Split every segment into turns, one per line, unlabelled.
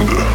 end.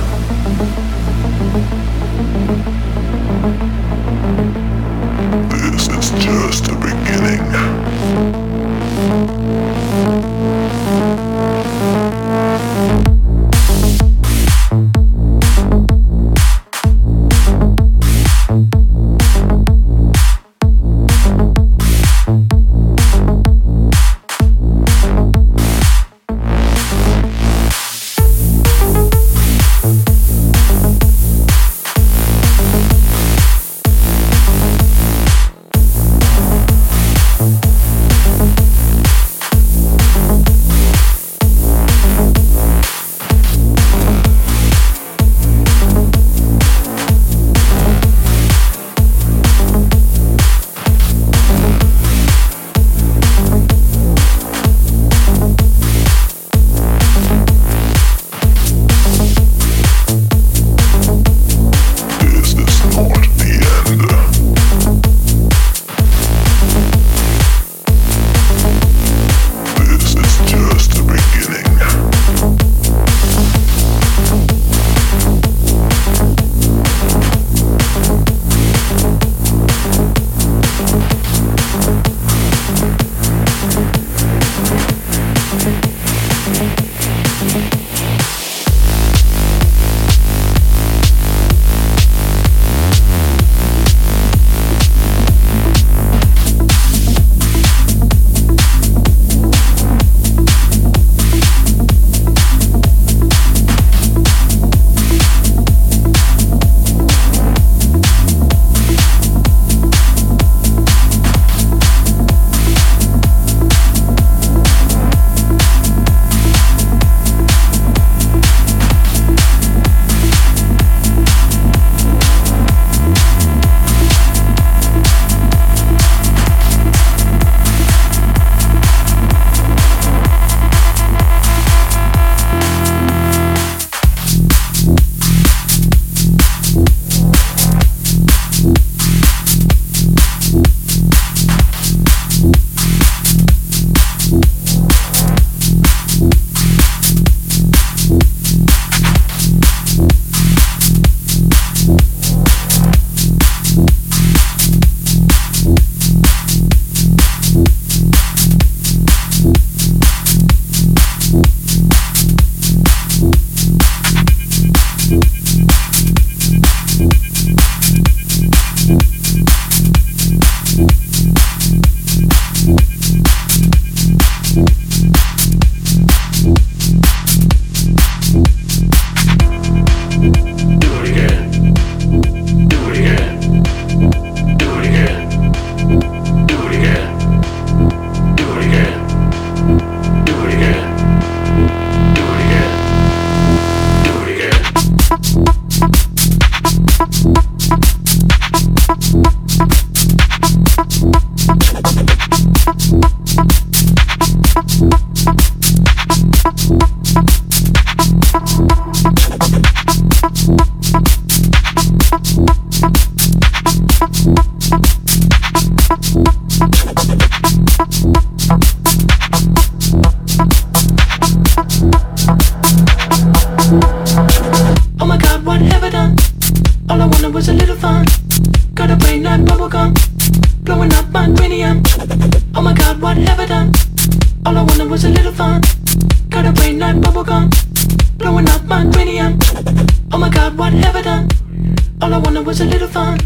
was a little fun.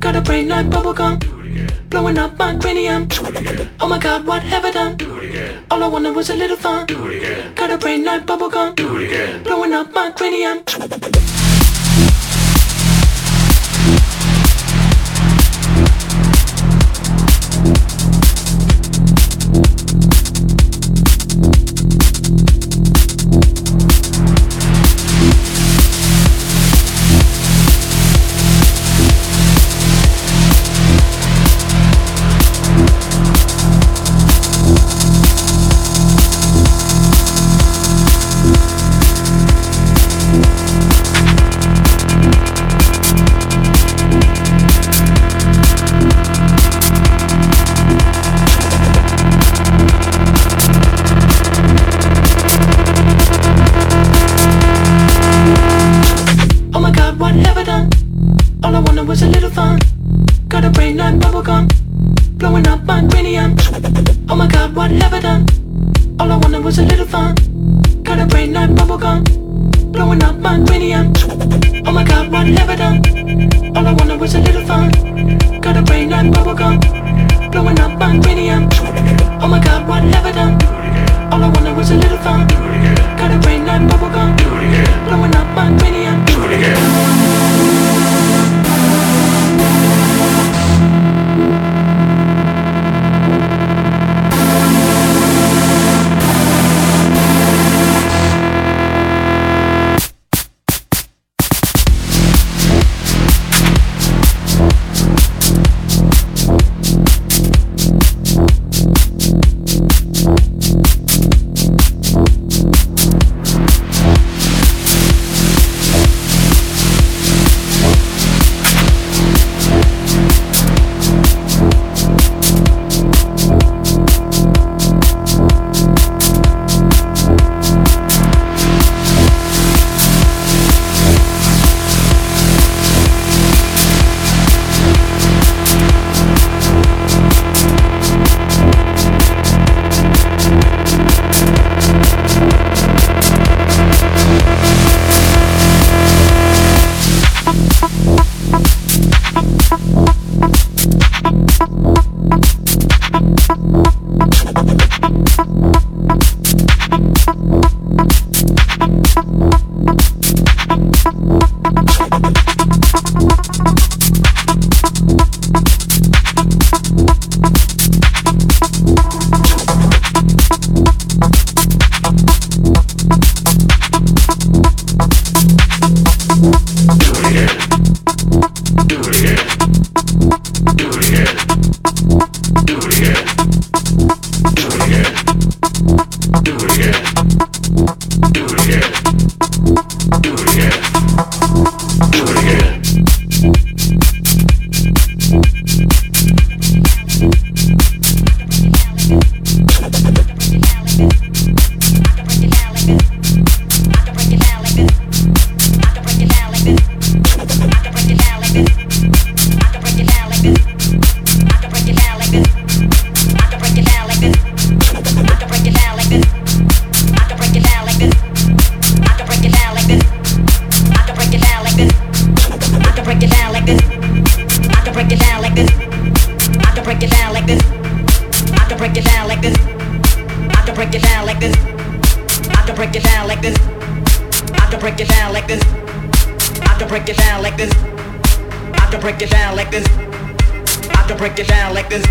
Got a brain like bubblegum. Blowing up my cranium. Oh my god, what have I done? All I wanted was a little fun. Got a brain like bubblegum. Blowing up my cranium. I've never done. All I wanted was a little fun. Got a brain like bubblegum.
break it down like this. I can break it down like this.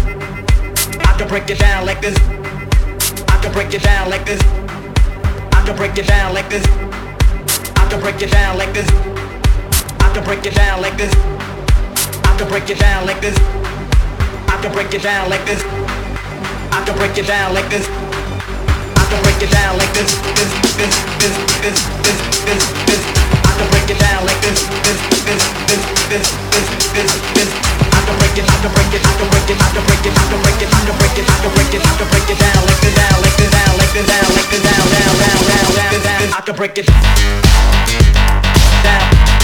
I can break it down like this. I can break it down like this. I can break it down like this. I can break it down like this. I can break it down like this. I can break it down like this. I can break it down like this. I can break it down like this. I can break it down like this. This, this, this, this, this, this, this, this can break it down like this, this, this, this, this, this, this, this. I can break it, I can break it, I can break it, I can break it, I can break it, I can break it, I can break it, I can break it down, like this, down, like this, down, like this, down, down, down, down, down, down. I can break it down.